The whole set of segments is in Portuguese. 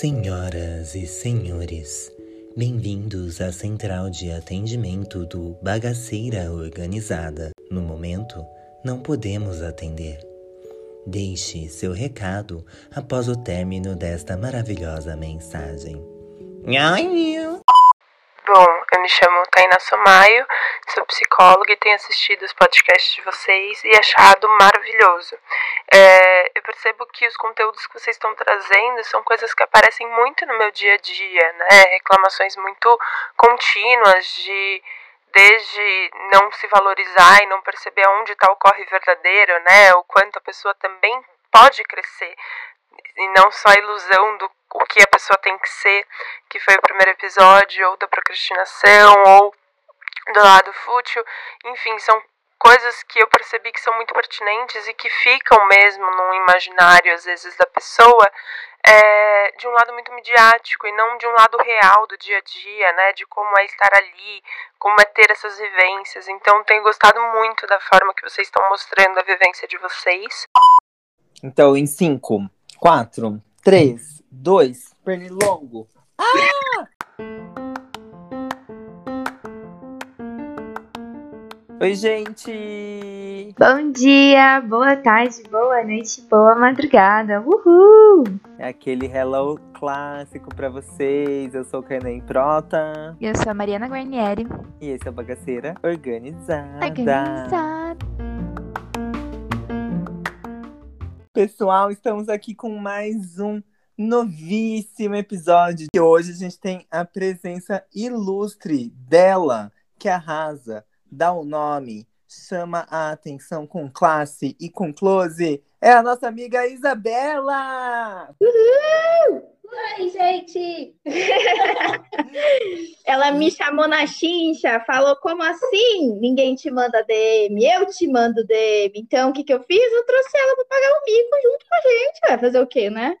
Senhoras e senhores, bem-vindos à central de atendimento do Bagaceira Organizada. No momento, não podemos atender. Deixe seu recado após o término desta maravilhosa mensagem. Bom, eu me chamo Tainá Somaio, sou psicóloga e tenho assistido os podcasts de vocês e achado maravilhoso. É, eu percebo que os conteúdos que vocês estão trazendo são coisas que aparecem muito no meu dia a dia, né? Reclamações muito contínuas de desde não se valorizar e não perceber aonde está o corre verdadeiro, né? O quanto a pessoa também pode crescer e não só a ilusão do o que a pessoa tem que ser, que foi o primeiro episódio, ou da procrastinação, ou do lado fútil. Enfim, são coisas que eu percebi que são muito pertinentes e que ficam mesmo no imaginário, às vezes, da pessoa, é, de um lado muito midiático e não de um lado real do dia a dia, né? De como é estar ali, como é ter essas vivências. Então, tenho gostado muito da forma que vocês estão mostrando a vivência de vocês. Então, em 5, 4, 3, 2, pernilongo. Ah! Oi, gente! Bom dia, boa tarde, boa noite, boa madrugada. Uhul! É aquele hello clássico pra vocês. Eu sou Kainan Prota. Eu sou a Mariana Guarnieri. E esse é o Bagaceira Organizada. Organizada. Pessoal, estamos aqui com mais um novíssimo episódio. E hoje a gente tem a presença ilustre dela, que arrasa, dá o um nome, chama a atenção com classe e com close. É a nossa amiga Isabela! Uhul! Oi, gente! Ela me chamou na chincha, falou: como assim? Ninguém te manda DM, eu te mando DM. Então, o que, que eu fiz? Eu trouxe ela para pagar o mico junto com a gente. Vai fazer o quê, né?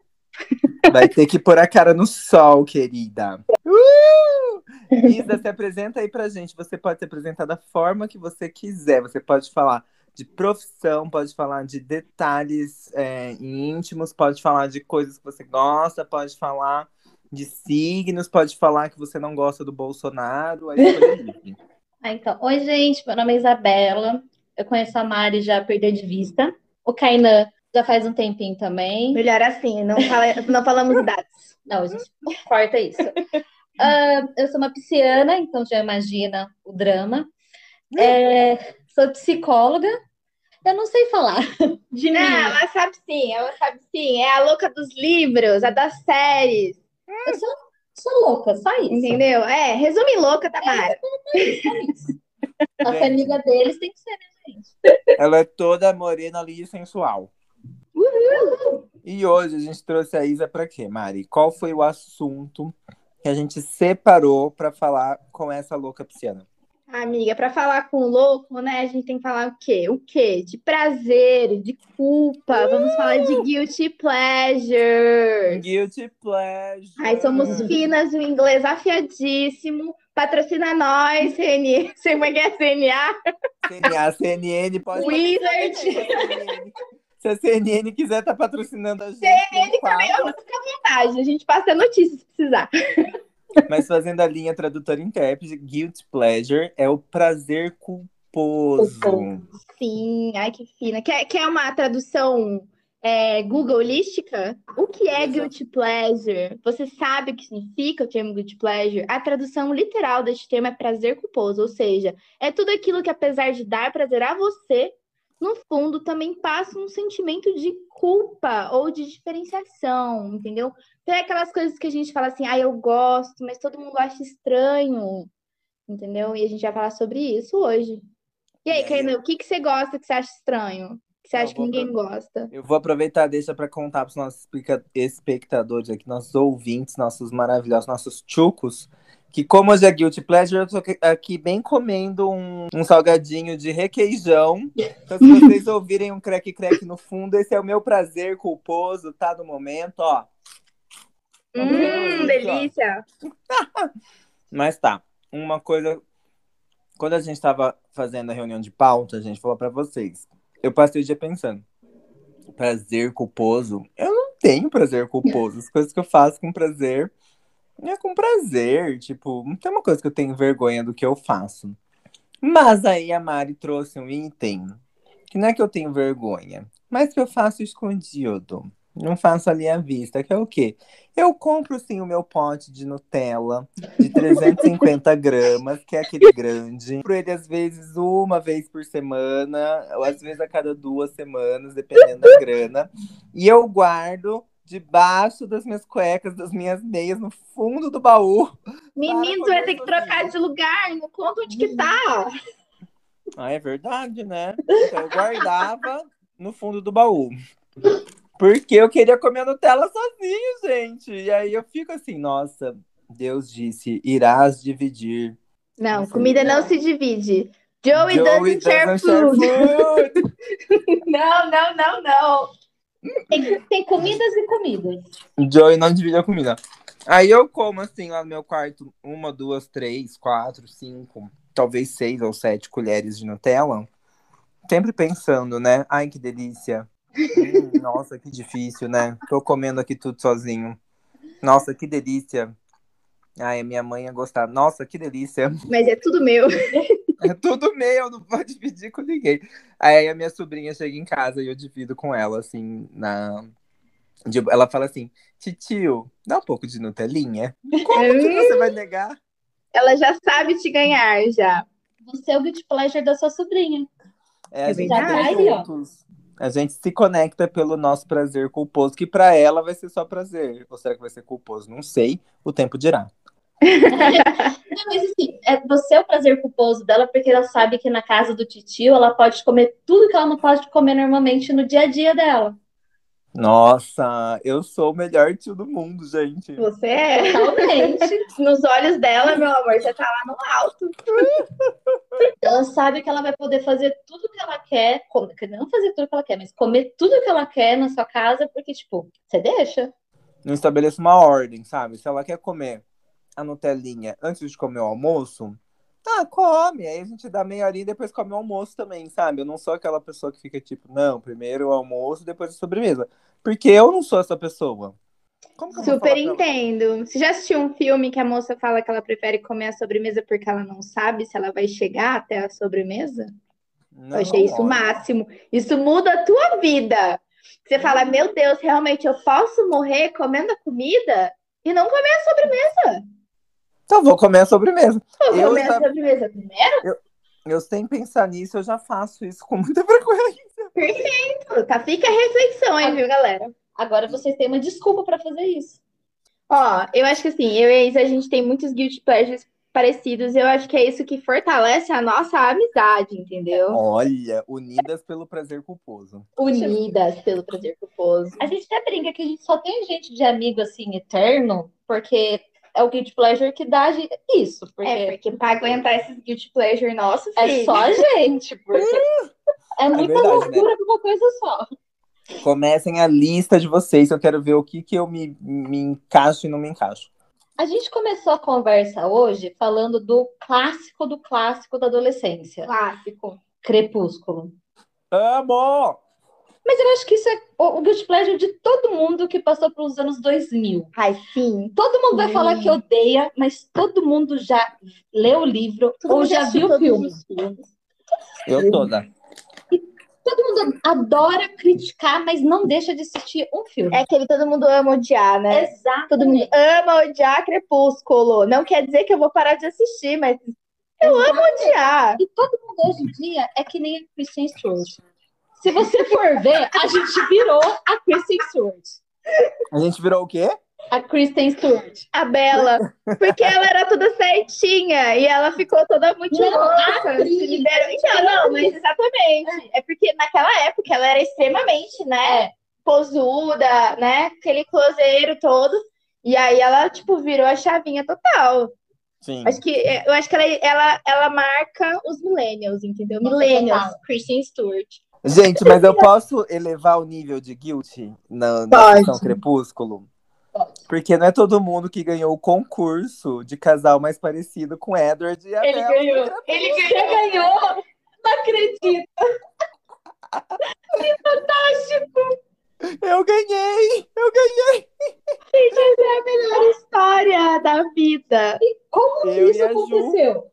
Vai ter que pôr a cara no sol, querida. Uh! Isa, se apresenta aí pra gente. Você pode se apresentar da forma que você quiser. Você pode falar de profissão, pode falar de detalhes é, íntimos, pode falar de coisas que você gosta, pode falar de signos, pode falar que você não gosta do Bolsonaro. Aí ah, então. Oi, gente, meu nome é Isabela. Eu conheço a Mari já perder de vista. O Kainan já faz um tempinho também. Melhor assim, não, fala, não falamos dados. Não, a gente corta isso. Uh, eu sou uma pisciana, então já imagina o drama. É, sou psicóloga, eu não sei falar de não, mim. ela sabe sim, ela sabe sim. É a louca dos livros, a das séries. Eu sou, sou louca, só isso. Entendeu? É, resume louca, Tamara. É, só isso. A família deles tem que ser, né, gente? Ela é toda morena ali e sensual. E hoje a gente trouxe a Isa para quê, Mari? Qual foi o assunto que a gente separou para falar com essa louca pisciana? Amiga, para falar com o louco, né, a gente tem que falar o quê? O quê? De prazer, de culpa. Uh! Vamos falar de guilty pleasure. Guilty pleasure. Ai, somos finas, o inglês afiadíssimo. Patrocina nós, CN... Você é que é CNA? CNA, CNN, pode Wizard. Se a CNN quiser estar tá patrocinando a gente. CNN também, fica à vontade. A gente passa notícias se precisar. Mas fazendo a linha tradutora intérprete, guilt pleasure é o prazer culposo. Sim, ai que fina. Quer, quer uma tradução é, googlística? O que é guilt pleasure? Você sabe o que significa o termo guilt pleasure? A tradução literal deste termo é prazer culposo, ou seja, é tudo aquilo que apesar de dar prazer a você, no fundo também passa um sentimento de culpa ou de diferenciação, entendeu? Tem aquelas coisas que a gente fala assim, ah, eu gosto, mas todo mundo acha estranho, entendeu? E a gente vai falar sobre isso hoje. E aí, Kainan, o que, que você gosta que você acha estranho? Que você acha que ninguém gosta? Eu vou aproveitar deixa para contar para os nossos espectadores aqui, nossos ouvintes, nossos maravilhosos, nossos chucos, que como hoje é Guilty Pleasure, eu tô aqui bem comendo um, um salgadinho de requeijão. Então, se vocês ouvirem um crack-crack no fundo, esse é o meu prazer culposo, tá? No momento, ó. Hum, delícia! Mas tá, uma coisa... Quando a gente tava fazendo a reunião de pauta, a gente falou para vocês. Eu passei o dia pensando. Prazer culposo, eu não tenho prazer culposo. As coisas que eu faço com prazer é com prazer. Tipo, não tem uma coisa que eu tenho vergonha do que eu faço. Mas aí a Mari trouxe um item que não é que eu tenho vergonha, mas que eu faço escondido. Não faço ali à vista, que é o quê? Eu compro, sim, o meu pote de Nutella de 350 gramas, que é aquele grande. Compro ele, às vezes, uma vez por semana, ou às vezes a cada duas semanas, dependendo da grana. E eu guardo debaixo das minhas cuecas, das minhas meias, no fundo do baú. Menino, vai ter que trocar de lugar, não conta onde que tá. Ah, é verdade, né? Então eu guardava no fundo do baú. Porque eu queria comer Nutella sozinho, gente. E aí eu fico assim, nossa, Deus disse, irás dividir. Não, comida não se divide. Joey, Joey doesn't, share, doesn't food. share food. não, não, não, não. Tem, tem comidas e comidas. Joey não divide a comida. Aí eu como assim lá no meu quarto, uma, duas, três, quatro, cinco, talvez seis ou sete colheres de Nutella. Sempre pensando, né? Ai, que delícia. Hum, nossa, que difícil, né? Tô comendo aqui tudo sozinho. Nossa, que delícia. Ai, a minha mãe ia gostar. Nossa, que delícia. Mas é tudo meu. É tudo meu, não pode dividir com ninguém. Aí a minha sobrinha chega em casa e eu divido com ela, assim, na. Ela fala assim, titio, dá um pouco de Nutelinha. Como que você vai negar? Ela já sabe te ganhar, já. Você é o guilty pleasure da sua sobrinha. É, a gente tá juntos. A gente se conecta pelo nosso prazer culposo, que para ela vai ser só prazer. Ou será que vai ser culposo? Não sei, o tempo dirá. não, mas assim, é, você é o prazer culposo dela porque ela sabe que na casa do titio ela pode comer tudo que ela não pode comer normalmente no dia a dia dela. Nossa, eu sou o melhor tio do mundo, gente. Você é, realmente. Nos olhos dela, meu amor, você tá lá no alto. Ela sabe que ela vai poder fazer tudo que ela quer, não fazer tudo que ela quer, mas comer tudo que ela quer na sua casa, porque, tipo, você deixa. Não estabeleço uma ordem, sabe? Se ela quer comer a Nutelinha antes de comer o almoço, tá, come. Aí a gente dá meia horinha e depois come o almoço também, sabe? Eu não sou aquela pessoa que fica tipo, não, primeiro o almoço, depois a sobremesa. Porque eu não sou essa pessoa. Super entendo. Você já assistiu um filme que a moça fala que ela prefere comer a sobremesa porque ela não sabe se ela vai chegar até a sobremesa? Não, eu achei isso o máximo. Isso muda a tua vida. Você fala, meu Deus, realmente eu posso morrer comendo a comida e não comer a sobremesa. Então vou comer a sobremesa. Vou eu comer já... a sobremesa primeiro? Eu, eu sem pensar nisso, eu já faço isso com muita frequência. Perfeito. Tá, fica a reflexão aí, viu, galera? Agora vocês têm uma desculpa para fazer isso. Ó, eu acho que assim, eu e a Isa, a gente tem muitos guilty pleasures parecidos. Eu acho que é isso que fortalece a nossa amizade, entendeu? Olha, unidas pelo prazer culposo. Unidas pelo prazer culposo. A gente até brinca que a gente só tem gente de amigo assim eterno, porque é o guilty pleasure que dá isso. Porque... É, porque pra aguentar esses guilty pleasure nossos, é só a gente. Porque é, é muita é verdade, loucura né? pra uma coisa só. Comecem a lista de vocês, eu quero ver o que, que eu me, me encaixo e não me encaixo. A gente começou a conversa hoje falando do clássico do clássico da adolescência. Clássico. Crepúsculo. Amo! Mas eu acho que isso é o, o guilty pleasure de todo mundo que passou pelos anos 2000. Ai, sim. Todo mundo vai falar que odeia, mas todo mundo já leu o livro todo ou já viu o filme. Eu toda todo mundo adora criticar, mas não deixa de assistir um filme. É que todo mundo ama odiar, né? Exato. Todo mundo ama odiar Crepúsculo. Não quer dizer que eu vou parar de assistir, mas eu Exato. amo odiar. E todo mundo hoje em dia é que nem a Kristen Stewart. Se você for ver, a gente virou a Kristen Stewart. A gente virou o quê? A Kristen Stewart. A Bela. Porque ela era toda certinha e ela ficou toda muito não, louca. Se liberou. Então, não, mas exatamente. É porque naquela época ela era extremamente, né? É. Posuda, né? Aquele closeiro todo. E aí ela, tipo, virou a chavinha total. Sim. Acho que, eu acho que ela, ela, ela marca os millennials, entendeu? Millennials, Kristen Stewart. Gente, mas eu posso elevar o nível de guilty na, na questão Crepúsculo? Porque não é todo mundo que ganhou o concurso de casal mais parecido com Edward e Ele ganhou. Ele ganhou. Não acredito. que fantástico. Eu ganhei! Eu ganhei! Gente, essa é a melhor história da vida. E como eu isso aconteceu? Ju,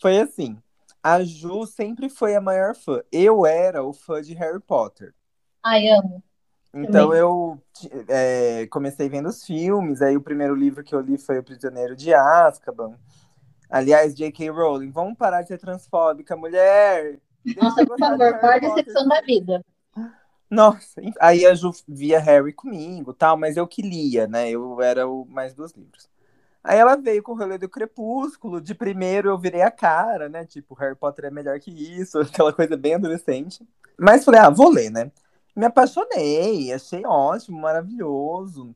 foi assim. A Ju sempre foi a maior fã. Eu era o fã de Harry Potter. Ai, amo. Então Também. eu é, comecei vendo os filmes, aí o primeiro livro que eu li foi O Prisioneiro de Azkaban. Aliás, J.K. Rowling, vamos parar de ser transfóbica, mulher! Nossa, por favor, maior decepção da vida. Nossa, aí a Ju via Harry comigo, tal, mas eu que lia, né? Eu era o mais dos livros. Aí ela veio com o rolê do Crepúsculo. De primeiro eu virei a cara, né? Tipo, Harry Potter é melhor que isso, aquela coisa bem adolescente. Mas falei, ah, vou ler, né? Me apaixonei, achei ótimo, maravilhoso.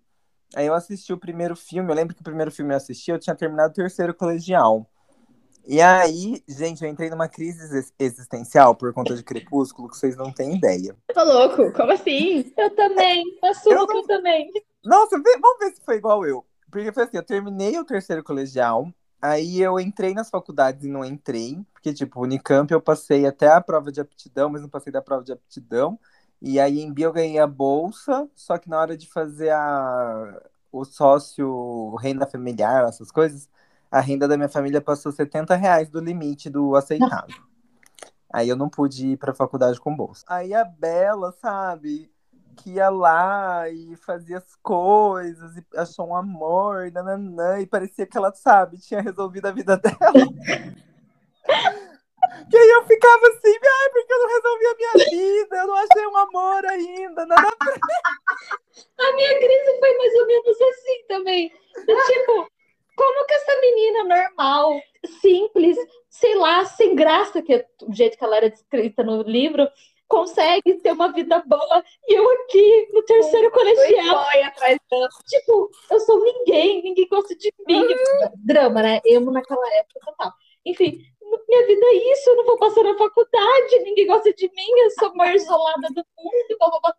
Aí eu assisti o primeiro filme, eu lembro que o primeiro filme eu assisti, eu tinha terminado o terceiro colegial. E aí, gente, eu entrei numa crise existencial por conta de Crepúsculo, que vocês não têm ideia. Tô louco, como assim? Eu também, assumo eu não... também. Nossa, vamos ver se foi igual eu. Porque foi assim, eu terminei o terceiro colegial, aí eu entrei nas faculdades e não entrei, porque, tipo, Unicamp eu passei até a prova de aptidão, mas não passei da prova de aptidão. E aí em Bio eu ganhei a bolsa, só que na hora de fazer a, o sócio, renda familiar, essas coisas, a renda da minha família passou 70 reais do limite do aceitável. Aí eu não pude ir pra faculdade com bolsa. Aí a Bela, sabe, que ia lá e fazia as coisas, e achou um amor, nananã, e parecia que ela, sabe, tinha resolvido a vida dela. que aí eu ficava assim, ai, porque eu não resolvi a minha vida, eu não achei um amor ainda, nada. A minha crise foi mais ou menos assim também. Tipo, como que essa menina normal, simples, sei lá, sem graça, que é o jeito que ela era descrita no livro, consegue ter uma vida boa e eu aqui no terceiro colegial. Atrás tipo, eu sou ninguém, ninguém gosta de mim. Drama, né? Emo naquela época total. Enfim, minha vida é isso, eu não vou passar na faculdade, ninguém gosta de mim, eu sou mais isolada do mundo. Blá, blá, blá.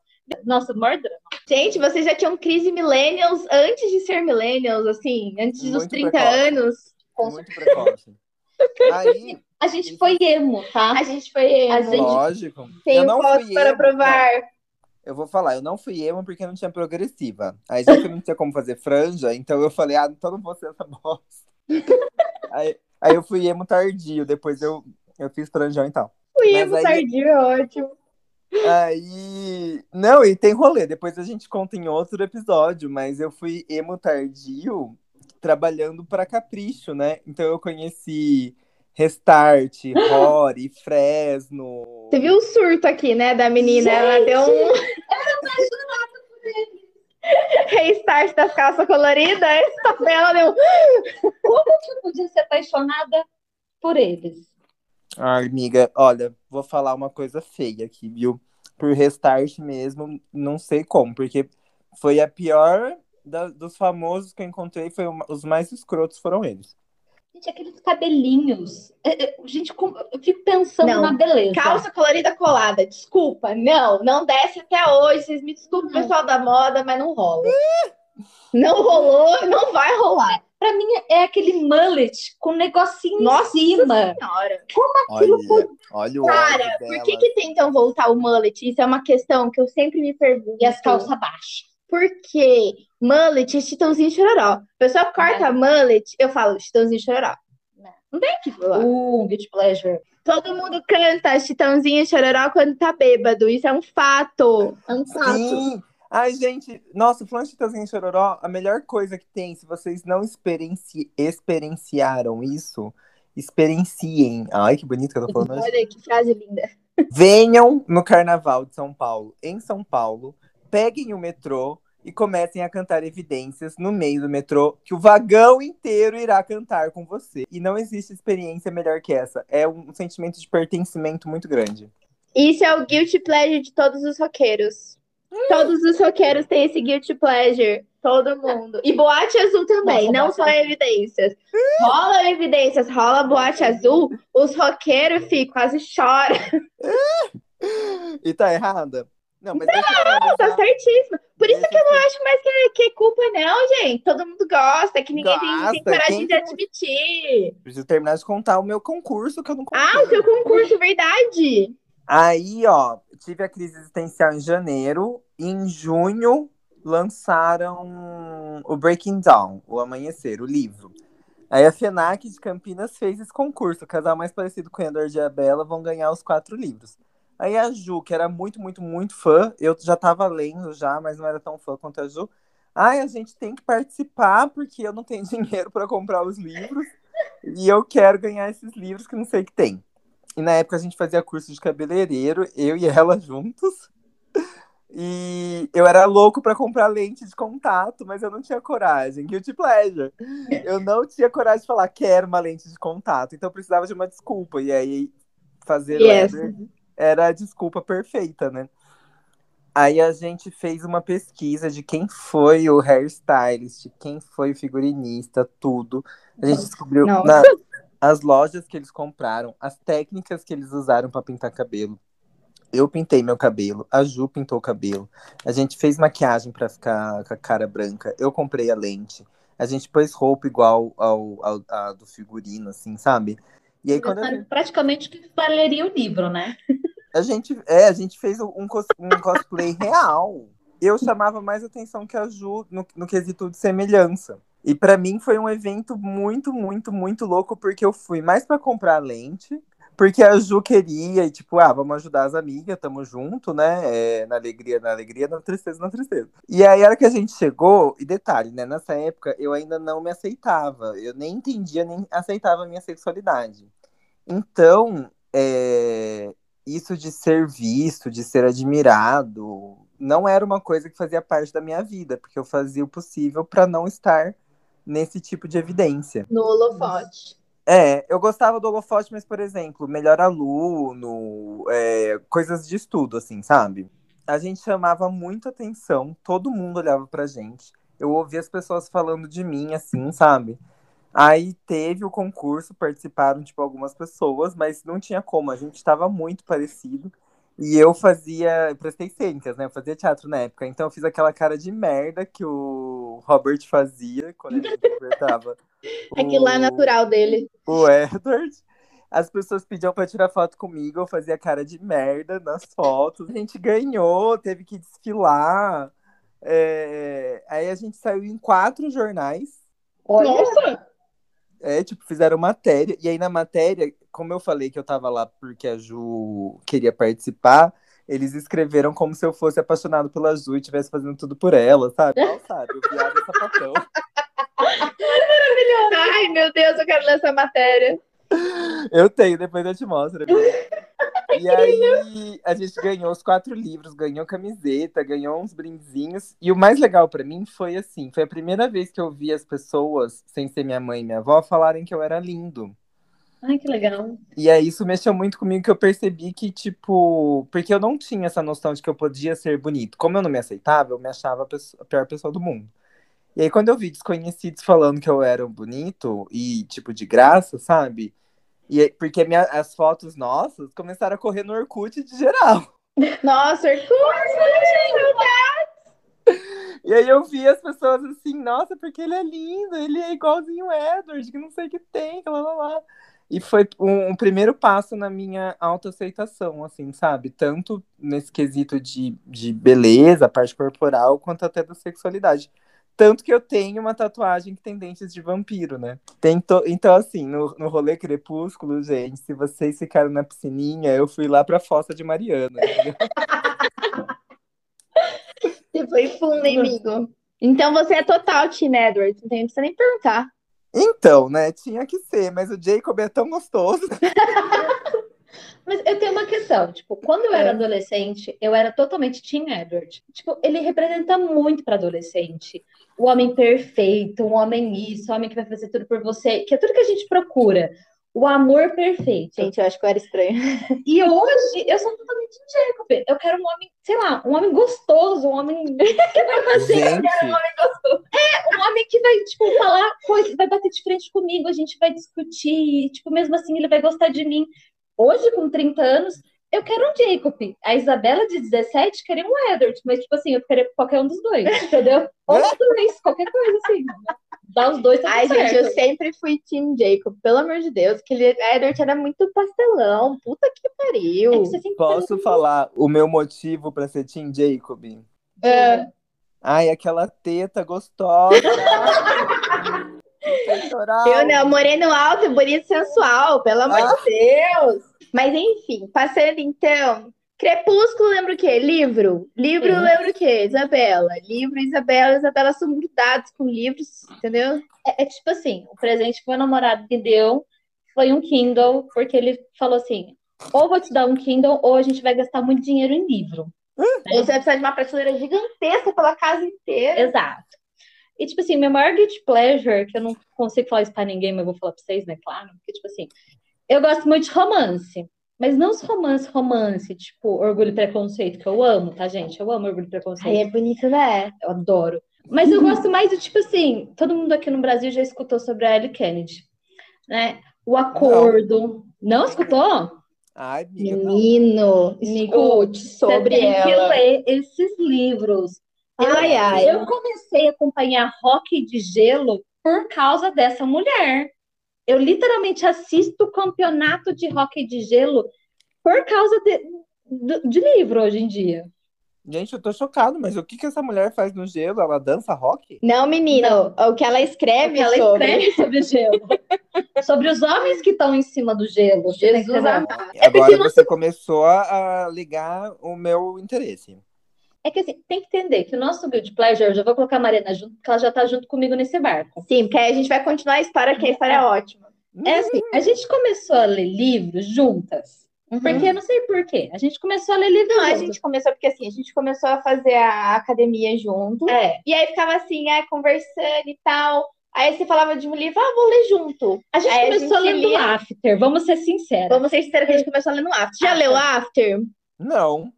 Nossa, maior drama. Gente, vocês já tinham crise millennials antes de ser millennials, assim, antes Muito dos 30 precoce. anos. Muito precoce. Aí, a gente foi emo, tá? A gente foi emo. A gente... Lógico. Tem fotos para provar. Não. Eu vou falar, eu não fui emo porque não tinha progressiva. Aí já que não tinha como fazer franja, então eu falei, ah, então não vou ser essa bosta. aí, aí eu fui emo tardio, depois eu, eu fiz franjão e tal. Fui emo aí... tardio, é ótimo. Aí. Não, e tem rolê, depois a gente conta em outro episódio, mas eu fui emo tardio trabalhando para Capricho, né? Então eu conheci Restart, Rory, Fresno. Você viu o surto aqui, né, da menina? Gente, ela deu um. Era apaixonada por ele. Restart das calças coloridas. Ela deu. Como que eu podia ser apaixonada por eles? Ai, amiga, olha, vou falar uma coisa feia aqui, viu? Por restart mesmo, não sei como, porque foi a pior da, dos famosos que eu encontrei, foi uma, os mais escrotos foram eles. Gente, aqueles cabelinhos. É, é, gente, eu fico pensando não, na beleza. Calça colorida colada, desculpa, não, não desce até hoje. Vocês me desculpem, pessoal da moda, mas não rola. não rolou, não vai rolar. Pra mim é aquele mullet com um negocinho Nossa em cima. Senhora. Como aquilo olha, foi. Olha o Cara, por que, que tentam voltar o mullet? Isso é uma questão que eu sempre me pergunto. E as calças baixas. Porque mullet é chitãozinho chororó. O pessoal corta é. mullet, eu falo chitãozinho chororó. Não, não tem que falar. Uh, guilty pleasure. Todo mundo canta chitãozinho chororó quando tá bêbado. Isso é um fato. É um fato. Sim. Ai, gente, nossa, falando de Chitãozinho Chororó, a melhor coisa que tem, se vocês não experienci experienciaram isso, experienciem. Ai, que bonito que eu tô falando. Olha que frase linda. Venham no Carnaval de São Paulo, em São Paulo, peguem o metrô e comecem a cantar evidências no meio do metrô, que o vagão inteiro irá cantar com você. E não existe experiência melhor que essa. É um sentimento de pertencimento muito grande. Isso é o guilty pleasure de todos os roqueiros. Todos os roqueiros têm esse guilty pleasure. Todo mundo. E boate azul também, Nossa, não só evidências. Rola evidências, rola boate azul, os roqueiros ficam, quase choram. E tá errada? Não, mas não, tá certíssimo. Por isso que eu não acho mais que, que é culpa, não, gente. Todo mundo gosta, que ninguém gosta, tem, tem coragem de admitir. Preciso terminar de contar o meu concurso que eu não contei. Ah, o seu concurso, verdade. Aí, ó, tive a crise existencial em janeiro. Em junho lançaram o Breaking Down, o Amanhecer, o livro. Aí a FENAC de Campinas fez esse concurso. O casal mais parecido com o Edward e a Bela vão ganhar os quatro livros. Aí a Ju, que era muito, muito, muito fã, eu já tava lendo já, mas não era tão fã quanto a Ju. Ai, a gente tem que participar porque eu não tenho dinheiro para comprar os livros e eu quero ganhar esses livros que não sei que tem. E na época a gente fazia curso de cabeleireiro, eu e ela juntos. E eu era louco para comprar lente de contato, mas eu não tinha coragem. Guilty pleasure. Eu não tinha coragem de falar quero uma lente de contato, então eu precisava de uma desculpa. E aí fazer yes. Era a desculpa perfeita, né? Aí a gente fez uma pesquisa de quem foi o hairstylist, quem foi o figurinista, tudo. A gente descobriu na, as lojas que eles compraram, as técnicas que eles usaram para pintar cabelo. Eu pintei meu cabelo, a Ju pintou o cabelo. A gente fez maquiagem para ficar com a cara branca. Eu comprei a lente. A gente pôs roupa igual ao, ao, ao do figurino, assim, sabe? E aí, quando gente... Praticamente que valeria o livro, né? A gente, é, a gente fez um, cos, um cosplay real. Eu chamava mais atenção que a Ju no, no quesito de semelhança. E para mim foi um evento muito, muito, muito louco, porque eu fui mais para comprar lente, porque a Ju queria, e tipo, ah, vamos ajudar as amigas, tamo junto, né? É, na alegria, na alegria, na tristeza, na tristeza. E aí, a hora que a gente chegou, e detalhe, né? Nessa época eu ainda não me aceitava, eu nem entendia, nem aceitava a minha sexualidade. Então, é, isso de ser visto, de ser admirado, não era uma coisa que fazia parte da minha vida, porque eu fazia o possível para não estar nesse tipo de evidência. No holofote. É, eu gostava do holofote, mas, por exemplo, melhor aluno, é, coisas de estudo, assim, sabe? A gente chamava muito atenção, todo mundo olhava pra gente. Eu ouvia as pessoas falando de mim, assim, sabe? Aí teve o concurso, participaram, tipo, algumas pessoas, mas não tinha como, a gente estava muito parecido. E eu fazia, prestei cênicas, né? Eu fazia teatro na época, então eu fiz aquela cara de merda que o Robert fazia quando ele interpretava. Aquilo lá é natural dele. O Edward. As pessoas pediam para tirar foto comigo, eu fazia cara de merda nas fotos. A gente ganhou, teve que desfilar. É... Aí a gente saiu em quatro jornais. Nossa! É, tipo, fizeram matéria. E aí na matéria, como eu falei que eu tava lá porque a Ju queria participar, eles escreveram como se eu fosse apaixonado pela Ju e estivesse fazendo tudo por ela, sabe? Não, sabe? O viado é sapatão. Maravilhoso! Ai, meu Deus, eu quero ler essa matéria. Eu tenho, depois eu te mostro. E aí a gente ganhou os quatro livros, ganhou camiseta, ganhou uns brindezinhos. E o mais legal para mim foi assim, foi a primeira vez que eu vi as pessoas, sem ser minha mãe e minha avó, falarem que eu era lindo. Ai, que legal. E aí isso mexeu muito comigo que eu percebi que, tipo, porque eu não tinha essa noção de que eu podia ser bonito. Como eu não me aceitava, eu me achava a, pessoa, a pior pessoa do mundo. E aí, quando eu vi desconhecidos falando que eu era bonito e, tipo, de graça, sabe? E porque minha, as fotos nossas começaram a correr no Orkut de geral. Nossa, Orkut! E aí eu vi as pessoas assim, nossa, porque ele é lindo, ele é igualzinho o Edward, que não sei o que tem, lá, lá, lá. E foi um, um primeiro passo na minha autoaceitação, assim, sabe? Tanto nesse quesito de, de beleza, parte corporal, quanto até da sexualidade. Tanto que eu tenho uma tatuagem que tem dentes de vampiro, né? To... Então, assim, no, no rolê Crepúsculo, gente, se vocês ficaram na piscininha, eu fui lá pra Fossa de Mariana. você foi fundo, amigo. Então você é total Team Edward, não precisa nem perguntar. Então, né? Tinha que ser, mas o Jacob é tão gostoso. Mas eu tenho uma questão, tipo, quando eu era é. adolescente, eu era totalmente Team Edward. Tipo, ele representa muito para adolescente. O homem perfeito, um homem isso, o homem que vai fazer tudo por você, que é tudo que a gente procura. O amor perfeito. Gente, eu acho que eu era estranho. E hoje eu sou totalmente Jacob. Eu quero um homem, sei lá, um homem gostoso, um homem que vai fazer. Gente. Eu quero um homem gostoso. É, um homem que vai, tipo, falar coisas, vai bater de frente comigo, a gente vai discutir, tipo, mesmo assim ele vai gostar de mim. Hoje, com 30 anos, eu quero um Jacob. A Isabela de 17 queria um Edward, mas, tipo assim, eu queria qualquer um dos dois, entendeu? Ou os dois, qualquer coisa assim. Dá os dois, tá Ai, certo. gente, eu sempre fui Team Jacob, pelo amor de Deus, que ele, Edward era muito pastelão, puta que pariu. É que Posso falar o meu motivo pra ser Team Jacob? É. Ai, aquela teta gostosa. Eu não, moreno alto, bonito, sensual, pelo amor ah. de Deus. Mas enfim, passando então. Crepúsculo lembra o quê? Livro. Livro uhum. lembra o quê? Isabela. Livro, Isabela. Isabela são grudados com livros, entendeu? É, é, tipo assim, o presente que meu namorado me deu foi um Kindle, porque ele falou assim: ou vou te dar um Kindle, ou a gente vai gastar muito dinheiro em livro. Ou você vai precisar de uma prateleira gigantesca pela casa inteira. Exato. E, tipo assim, meu maior guilty pleasure, que eu não consigo falar isso pra ninguém, mas eu vou falar pra vocês, né? Claro. Porque, tipo assim, eu gosto muito de romance. Mas não os romances, romance, tipo Orgulho e Preconceito, que eu amo, tá, gente? Eu amo Orgulho e Preconceito. Ai, é bonito, né? Eu adoro. Mas eu gosto mais do tipo assim, todo mundo aqui no Brasil já escutou sobre a Ellie Kennedy, né? O Acordo. Não, não escutou? Ai, Menino, escute sobre você tem ela. que ler esses livros. Ai, eu, ai. eu comecei a acompanhar Rock de Gelo por causa dessa mulher. Eu literalmente assisto o campeonato de hockey de gelo por causa de, de, de livro hoje em dia. Gente, eu tô chocado, mas o que, que essa mulher faz no gelo? Ela dança rock? Não, menino, Não. o que ela escreve o que ela sobre... escreve sobre o gelo. sobre os homens que estão em cima do gelo. Jesus amado. É Agora você começou a ligar o meu interesse. É que assim, tem que entender que o nosso Guild Pleasure, eu já vou colocar a Marina junto, porque ela já tá junto comigo nesse barco. Sim, porque aí a gente vai continuar a história, que a história é, ótima. É assim, a gente começou a ler livros juntas. Uhum. Porque eu não sei porquê. A gente começou a ler livros. Não, juntos. a gente começou porque assim, a gente começou a fazer a academia junto. É. E aí ficava assim, ah, conversando e tal. Aí você falava de um livro, ah, vou ler junto. A gente aí começou a lendo lia... After, vamos ser sinceros. Vamos ser sinceros que a gente começou lendo After. Já leu After? Não.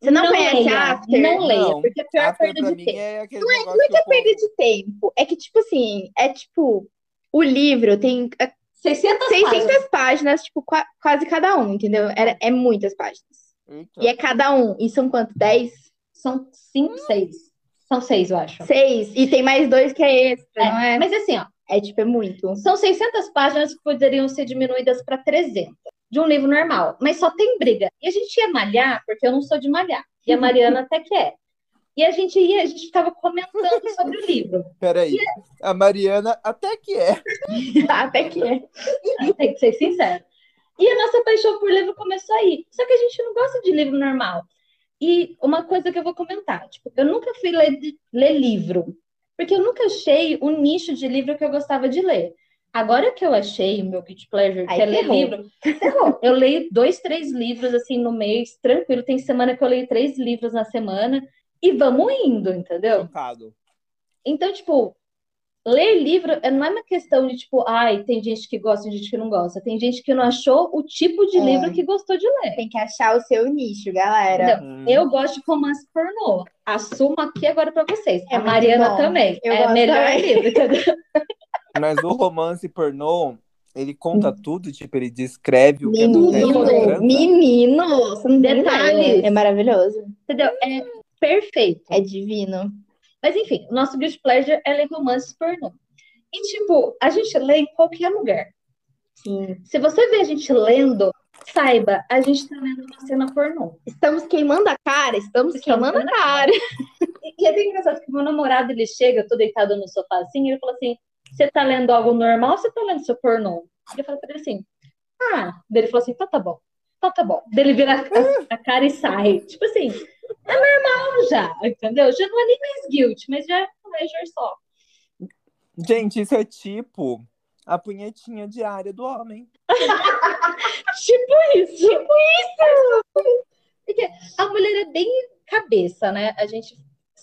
Você não, não conhece leia, After? Não leia, não. porque é pior After perda de tempo. É não é, não é que é perda de tempo. É que, tipo assim, é tipo, o livro tem 600, 600 páginas. páginas, tipo, quase cada um, entendeu? É, é muitas páginas. Eita. E é cada um. E são quanto? 10? São 5, 6. São 6, eu acho. 6. E tem mais dois que é extra, é, não é? Mas assim, ó. É tipo, é muito. São 600 páginas que poderiam ser diminuídas para 300 de um livro normal. Mas só tem briga. E a gente ia malhar, porque eu não sou de malhar. E a Mariana até que é. E a gente ia, a gente ficava comentando sobre o livro. Peraí, a Mariana até que é. até que é. Tem que ser sincero. E a nossa paixão por livro começou aí. Só que a gente não gosta de livro normal. E uma coisa que eu vou comentar, tipo, eu nunca fui ler, ler livro, porque eu nunca achei o nicho de livro que eu gostava de ler. Agora que eu achei o meu guilty pleasure, que é ler livro, eu leio dois, três livros assim no mês, tranquilo. Tem semana que eu leio três livros na semana e vamos indo, entendeu? Chocado. Então, tipo, ler livro não é uma questão de, tipo, ai, tem gente que gosta e gente que não gosta. Tem gente que não achou o tipo de é. livro que gostou de ler. Tem que achar o seu nicho, galera. Hum. Eu gosto de romance pornô. Assumo aqui agora para vocês. É a Mariana bom. também. Eu é melhor também. livro, entendeu? Mas o romance pornô, ele conta hum. tudo, tipo, ele descreve o que menino, acontece. Menino, são detalhes. É maravilhoso. Entendeu? É perfeito. É divino. Mas enfim, o nosso guilty pleasure é ler romances pornô. E tipo, a gente lê em qualquer lugar. Sim. Se você vê a gente lendo, saiba, a gente tá lendo uma cena pornô. Estamos queimando a cara, estamos, estamos queimando a cara. E, e é bem engraçado que meu namorado, ele chega, eu tô deitado no sofá assim, e ele fala assim, você tá lendo algo normal ou você tá lendo seu pornô? E eu falo pra ele assim, ah. Daí ele falou assim, tá, tá bom. Tá, tá bom. Daí ele vira a, a cara e sai. Tipo assim, é normal já, entendeu? Já não é nem mais guilt, mas já é pleasure só. Gente, isso é tipo a punhetinha diária do homem. tipo isso. Tipo isso. Porque a mulher é bem cabeça, né? A gente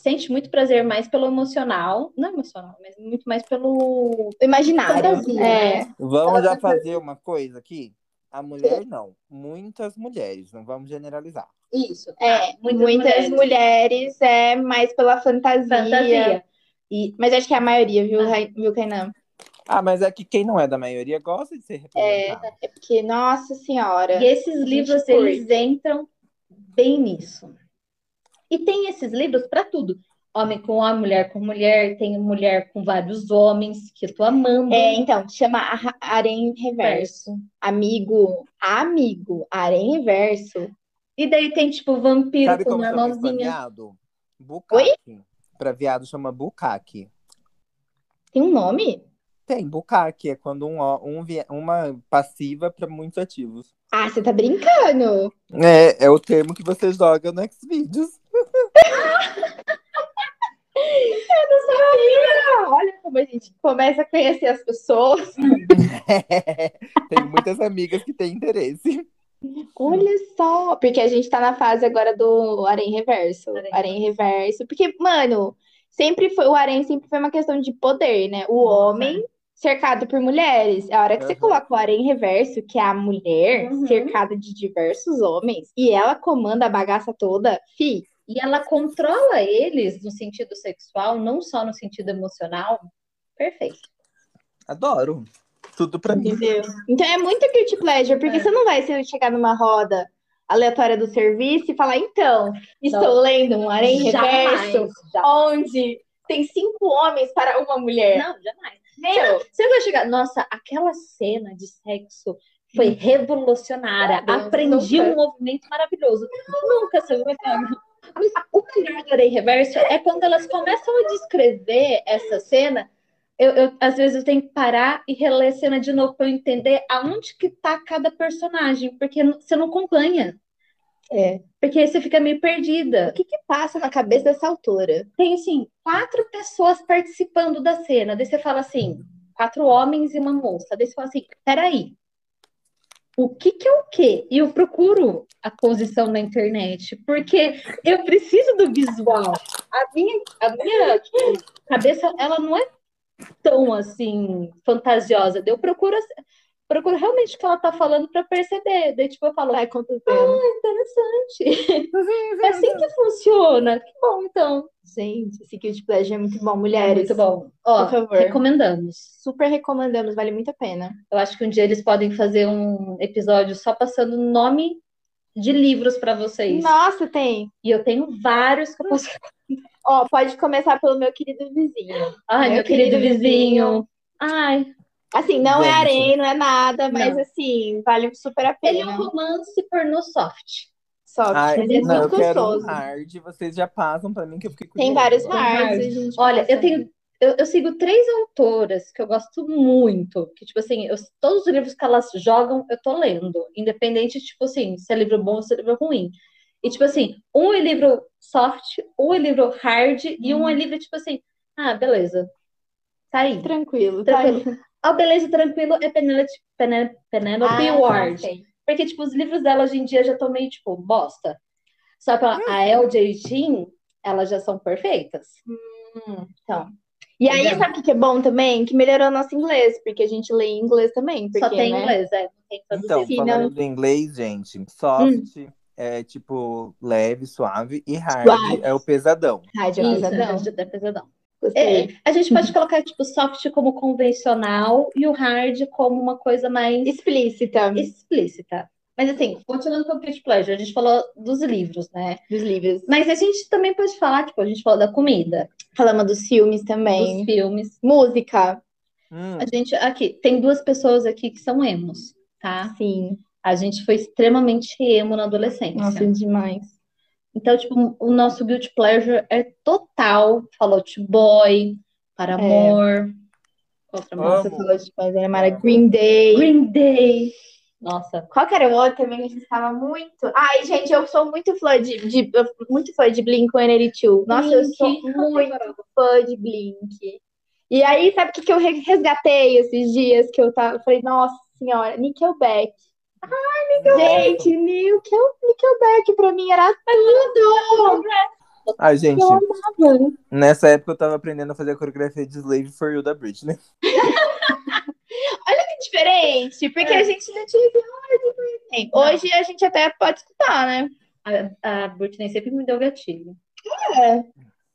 sente muito prazer mais pelo emocional, não emocional, mas muito mais pelo imaginário. Fantasia, é. Né? Vamos já fazer uma coisa aqui. A mulher não, muitas mulheres, não vamos generalizar. Isso. É, muitas, muitas mulheres. mulheres. é mais pela fantasia. Fantasia. E, mas acho que é a maioria, viu, ah. viu, Kainan? Ah, mas é que quem não é da maioria gosta de ser representado. É, é porque, nossa senhora. E esses livros, eles entram bem nisso. E tem esses livros para tudo homem com homem, mulher com mulher, tem mulher com vários homens, que eu tô amando. É, então, chama Harém Reverso. Amigo, amigo, Harém Reverso. E daí tem, tipo, vampiro Sabe com normalzinha. Bukaki. Oi? Pra viado chama Bukaki. Tem um nome? Tem, bucaque, é quando um, um, uma passiva para muitos ativos. Ah, você tá brincando? É, é o termo que você joga no Xvideos. Eu não sabia! Olha como a gente começa a conhecer as pessoas. É, tenho muitas amigas que têm interesse. Olha só, porque a gente tá na fase agora do Arém Reverso. Arém Reverso. Porque, mano, sempre foi, o Arém sempre foi uma questão de poder, né? O homem cercado por mulheres. A hora que uhum. você coloca o Arém Reverso, que é a mulher uhum. cercada de diversos homens, e ela comanda a bagaça toda, fi, e ela controla eles no sentido sexual, não só no sentido emocional. Perfeito. Adoro. Tudo pra mim. Então é muito guilty pleasure, porque é. você não vai chegar numa roda aleatória do serviço e falar, então, estou não. lendo um harém reverso, onde tem cinco homens para uma mulher. Não, jamais. Meu, você vai chegar, nossa, aquela cena de sexo foi hum. revolucionária. Aprendi nunca. um movimento maravilhoso. Nunca você vai falar. Mas o melhor do Arém Reverso é quando elas começam a descrever essa cena. Eu, eu, às vezes eu tenho que parar e reler a cena de novo para eu entender aonde que tá cada personagem, porque você não acompanha. É, porque você fica meio perdida. O que que passa na cabeça dessa autora? Tem, assim, quatro pessoas participando da cena. Daí você fala assim, quatro homens e uma moça. Daí você fala assim, peraí, o que, que é o quê? E eu procuro a posição na internet, porque eu preciso do visual. A minha, a minha cabeça, ela não é tão assim fantasiosa. Eu procuro procuro realmente o que ela tá falando para perceber. Daí, tipo, eu falo, vai acontecendo. Ah, interessante. é assim que funciona. Que bom, então. Gente, esse Guilty Pleasure é muito bom, mulheres. É muito bom. Ó, Por favor. recomendamos. Super recomendamos, vale muito a pena. Eu acho que um dia eles podem fazer um episódio só passando nome de livros para vocês. Nossa, tem. E eu tenho vários que eu posso. Ó, pode começar pelo meu querido vizinho. Ai, meu, meu querido, querido vizinho. vizinho. Ai, Assim, não é Gente. é arém, não é nada, mas não. assim, vale super a pena. Ele é um romance pornô soft. Soft, Ai, mas é não, muito gostoso. Um hard, vocês já passam pra mim que eu fiquei curioso. Tem vários hards. Olha, eu tenho eu, eu, sigo três autoras que eu gosto muito, que, tipo assim, eu, todos os livros que elas jogam, eu tô lendo, independente, tipo assim, se é livro bom ou se é livro ruim. E, tipo assim, um é livro soft, um é livro hard, hum. e um é uhum. livro, tipo assim, ah, beleza, tá aí. Tranquilo, tranquilo. Tá aí. A Beleza Tranquilo é Penelope, Penelope, Penelope ah, Ward. Porque, tipo, os livros dela hoje em dia já estão meio, tipo, bosta. Só que a hum. LJ Jean, elas já são perfeitas. Hum, então. E aí, Entendeu? sabe o que é bom também? Que melhorou nosso inglês, porque a gente lê em inglês também. Porque, Só tem né? inglês, é. Então, falando do inglês, gente, soft hum. é tipo leve, suave, e hard suave. é o pesadão. Hard é o pesadão. É. É, a gente pode colocar tipo soft como convencional e o hard como uma coisa mais explícita. Explícita. Mas assim, continuando com o Guilty Pleasure, a gente falou dos livros, né? Dos livros. Mas a gente também pode falar, tipo, a gente falou da comida. Falamos dos filmes também. Dos filmes. Música. Hum. A gente, aqui, tem duas pessoas aqui que são emos, tá? Sim. A gente foi extremamente emo na adolescência. Nossa, demais. Então, tipo, o nosso guilty pleasure é total Fall Out Boy, Para Amor. É. Outra música Fall Out Boy, era Green Day. Green Day. Nossa. Qual que era o outro também que a gente estava muito? Ai, gente, eu sou muito fã de, de muito fã de Blink-182. Nossa, Blink. eu sou muito fã de Blink. E aí, sabe o que, que eu resgatei esses dias que eu tava? Eu falei, nossa senhora, Nickelback. Ai, Nickelback. Gente, Nickel, Nickelback pra mim era tudo. Ai, gente, nessa época eu tava aprendendo a fazer a coreografia de Slave for You da Britney. Olha que diferente, porque é. a gente não tinha Britney. Hoje a gente até pode escutar, né? A, a Britney sempre me deu gatilho. É.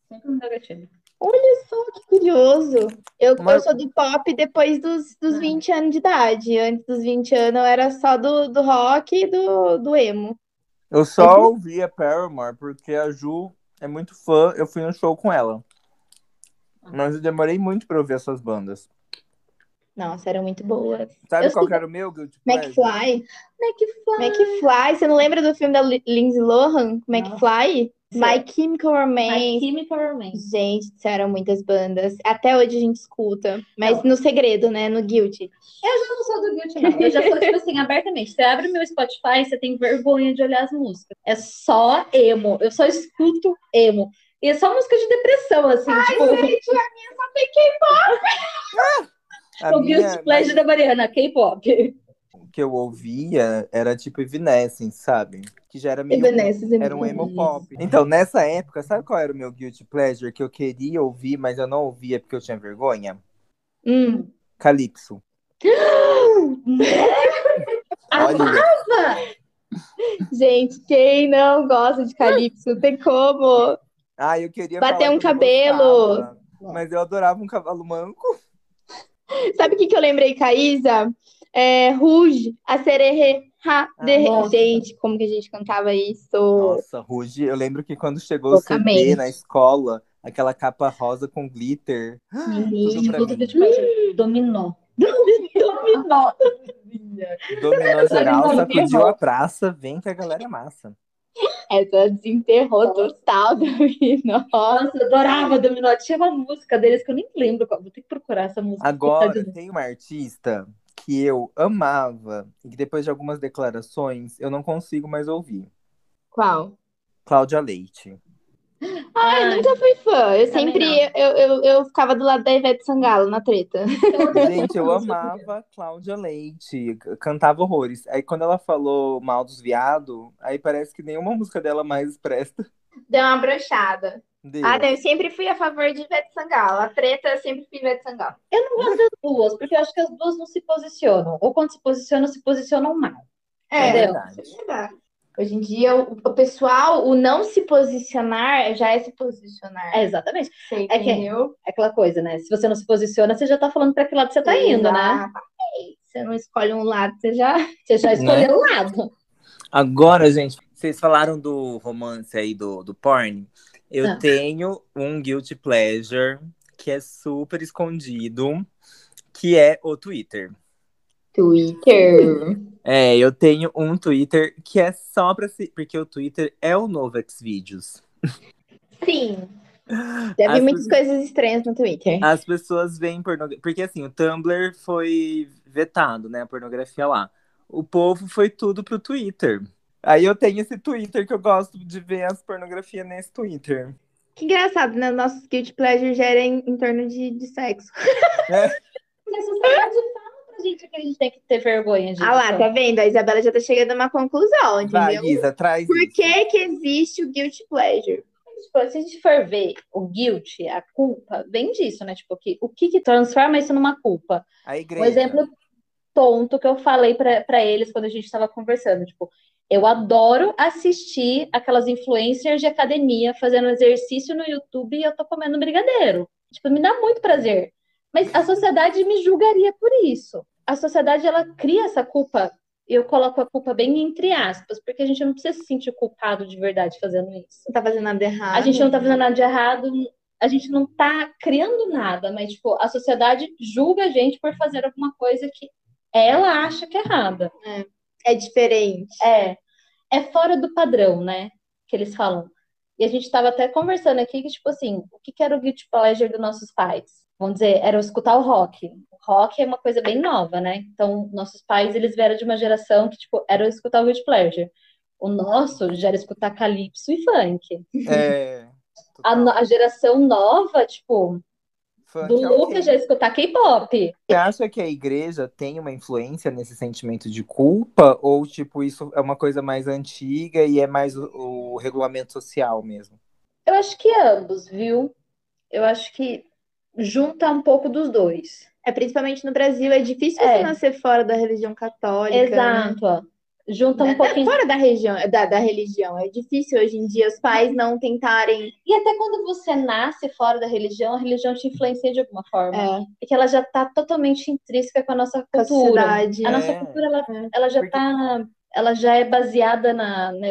Sempre me deu gatilho. Olha só que curioso. Eu, Mas... eu sou do pop depois dos, dos 20 anos de idade. Antes dos 20 anos eu era só do, do rock e do, do emo. Eu só ouvia Paramore porque a Ju é muito fã. Eu fui no show com ela. Mas eu demorei muito pra ouvir essas bandas. Nossa, eram muito boas. Sabe eu qual era o meu Guilty McFly. McFly. McFly. Você não lembra do filme da Lindsay Lohan? McFly? My Chemical Romance. My Chemical Romance. Gente, disseram muitas bandas. Até hoje a gente escuta. Mas no segredo, né? No Guilty. Eu já não sou do Guilty, não. Eu já sou, tipo assim, abertamente. Você abre meu Spotify, você tem vergonha de olhar as músicas. É só emo. Eu só escuto emo. E é só música de depressão, assim. Ai, tipo... gente, a minha só tem K-pop. A o minha- Guilty Pleasure da Mariana, K-pop. O que eu ouvia era tipo Evanescence, sabe? Que já era meio. Evanescence Era um emo pop. Então, nessa época, sabe qual era o meu guilty pleasure que eu queria ouvir, mas eu não ouvia porque eu tinha vergonha? Hum. Calypso. Olha, Gente, quem não gosta de Calypso? Não tem como. ah, eu queria Bater um que cabelo. gostava, mas eu adorava um cavalo manco. Sabe o que, que eu lembrei, Caísa? É, Rouge, a sererê, ha, de... nossa. Gente, como que a gente cantava isso? Nossa, Ruge, eu lembro que quando chegou o CD na escola, aquela capa rosa com glitter. Pra mim. Dominó. Dominó. Dominou geral, sacudiu a praça, vem que a galera é massa. essa desenterrou total do Nossa. Nossa, eu adorava Dominó. Tinha uma música deles que eu nem lembro qual. Vou ter que procurar essa música. Agora, tem uma artista que eu amava e que depois de algumas declarações eu não consigo mais ouvir. Qual? Cláudia Leite. Ah, eu Ai. nunca fui fã. Eu sempre não. eu, eu, eu ficava do lado da Ivete Sangalo na treta. Gente, eu amava Cláudia Leite, cantava horrores. Aí quando ela falou mal dos viados, aí parece que nenhuma música dela mais presta. Deu uma brochada. Ah, eu sempre fui a favor de Ivete Sangalo. A treta eu sempre fui Ivete Sangalo. Eu não gosto das duas, porque eu acho que as duas não se posicionam. Ou quando se posicionam, se posicionam mal. É entendeu? verdade. Hoje em dia, o, o pessoal, o não se posicionar já é se posicionar. É, exatamente. Você é que- entendeu? É aquela coisa, né? Se você não se posiciona, você já tá falando pra que lado você tá indo, né? Você não escolhe um lado, você já. Você já escolheu o lado. Agora, gente, vocês falaram do romance aí do, do porn. Eu Ah. tenho um guilty pleasure que é super escondido, que é o Twitter. Twitter. É, eu tenho um Twitter que é só pra se. Porque o Twitter é o novo Xvideos. Sim. Já vi As muitas pessoas- coisas estranhas no Twitter. As pessoas veem pornografia. Porque assim, o Tumblr foi vetado, né? A pornografia lá. O povo foi tudo pro Twitter. Aí eu tenho esse Twitter que eu gosto de ver as pornografias nesse Twitter. Que engraçado, né? Nossos guilty pleasures gerem em torno de, de sexo. Sociedade fala pra gente que a gente tem que ter vergonha disso. Ah lá, tá vendo? A Isabela já tá chegando a uma conclusão, Vai, entendeu? Isa, traz Por isso. que que existe o guilty pleasure? Tipo, se a gente for ver o guilt, a culpa, vem disso, né? Tipo, que, o que que transforma isso numa culpa? A Um igreja. exemplo tonto que eu falei pra pra eles quando a gente estava conversando, tipo, eu adoro assistir aquelas influencers de academia fazendo exercício no YouTube e eu tô comendo brigadeiro. Tipo, me dá muito prazer. Mas a sociedade me julgaria por isso. A sociedade ela cria essa culpa. Eu coloco a culpa bem entre aspas, porque a gente não precisa se sentir culpado de verdade fazendo isso. Não tá fazendo nada errado. A gente não tá fazendo nada de errado, a gente não tá criando nada, mas, tipo, a sociedade julga a gente por fazer alguma coisa que ela acha que é errada. É diferente. É, é fora do padrão, né? Que eles falam. E a gente tava até conversando aqui que, tipo assim, o que que era o guilty pleasure dos nossos pais? Vamos dizer, era escutar o rock. O rock é uma coisa bem nova, né? Então, nossos pais, eles vieram de uma geração que, tipo, era escutar o guilty pleasure. O nosso já era escutar calypso e funk. É. A, a geração nova, tipo, Funk do é. Lucas já escutar K-pop. Você acha que a igreja tem uma influência nesse sentimento de culpa? Ou, tipo, isso é uma coisa mais antiga e é mais o, o regulamento social mesmo? Eu acho que ambos, viu? Eu acho que junta um pouco dos dois. É, principalmente no Brasil, é difícil É. você nascer fora da religião católica. né? Exato, ó. Junta um Né? pouquinho. Fora da região, da, da religião. É difícil hoje em dia os pais não tentarem. E até quando você nasce fora da religião, a religião te influencia de alguma forma. É, Porque ela já tá totalmente intrínseca com a nossa com a cultura. sociedade. A nossa É. cultura, ela, É. ela já Porque- tá. Ela já é baseada na, na,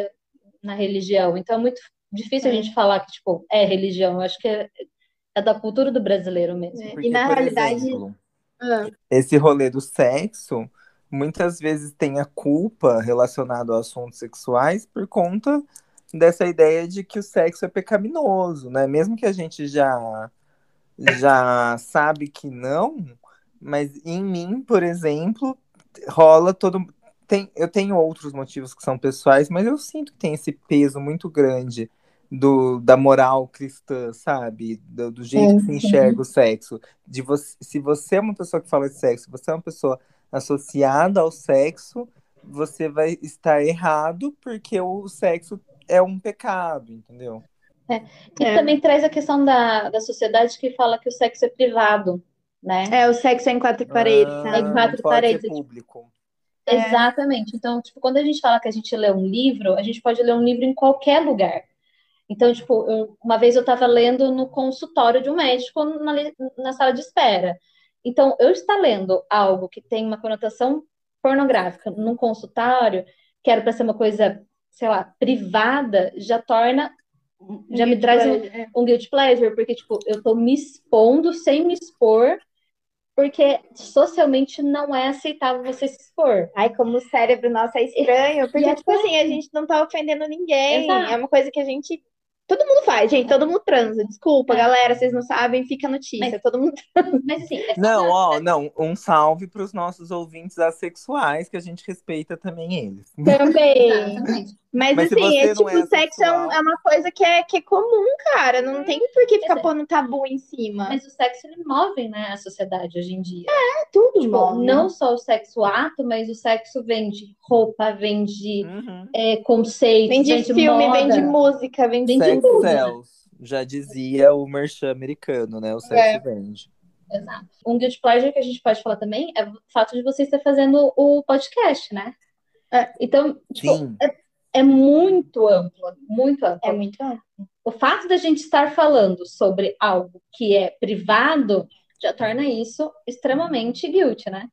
na religião. Então é muito difícil a É. gente falar que, tipo, é religião. Eu acho que é, é da cultura do brasileiro mesmo. É. Porque, E na realidade. exemplo, Ah, esse rolê do sexo muitas vezes tem a culpa relacionada a assuntos sexuais por conta dessa ideia de que o sexo é pecaminoso, né? Mesmo que a gente já já sabe que não, mas em mim, por exemplo, rola todo tem eu tenho outros motivos que são pessoais, mas eu sinto que tem esse peso muito grande do, da moral cristã, sabe? Do, do jeito que se enxerga o sexo. De você, se você é uma pessoa que fala de sexo, você é uma pessoa associada ao sexo, você vai estar errado porque o sexo é um pecado, entendeu? É. E é. também traz a questão da, da sociedade que fala que o sexo é privado, né? É, o sexo é em quatro paredes. Ah, é em quatro paredes. Ser público. É. Exatamente. Então, tipo, quando a gente fala que a gente lê um livro, a gente pode ler um livro em qualquer lugar. Então, tipo, eu, uma vez eu estava lendo no consultório de um médico na, na sala de espera. Então, eu estar lendo algo que tem uma conotação pornográfica num consultório, que era para ser uma coisa, sei lá, privada, já torna já me traz um, é. um guilty pleasure, porque, tipo, eu tô me expondo sem me expor, porque socialmente não é aceitável você se expor. Ai, como o cérebro nosso é estranho, porque, tipo assim, a gente não tá ofendendo ninguém, Exato. é uma coisa que a gente Todo mundo faz, gente, todo mundo transa. Desculpa, é. galera, vocês não sabem, fica notícia. Mas, todo mundo transa. Mas assim, é não, ó, não, um salve para os nossos ouvintes assexuais, que a gente respeita também eles. Também. Mas, Mas assim, é, tipo, é sexo é, um, é, uma coisa que é, que é comum, cara. Não tem por que ficar pondo tabu em cima. Mas o sexo ele move, né, a sociedade hoje em dia. É, tudo tipo, move. Não só o sexo ato, mas o sexo vende roupa, vende uhum. é, conceitos, vende, vende filme, moda. vende música, vende Sex tudo. Cells, já dizia o merchan americano, né? O sexo é. vende. Exato. Um guilty pleasure que a gente pode falar também é o fato de você estar fazendo o podcast, né? É. Então, tipo, é, é, muito amplo, muito amplo. É muito amplo. O fato da gente estar falando sobre algo que é privado já torna isso extremamente guilty, né?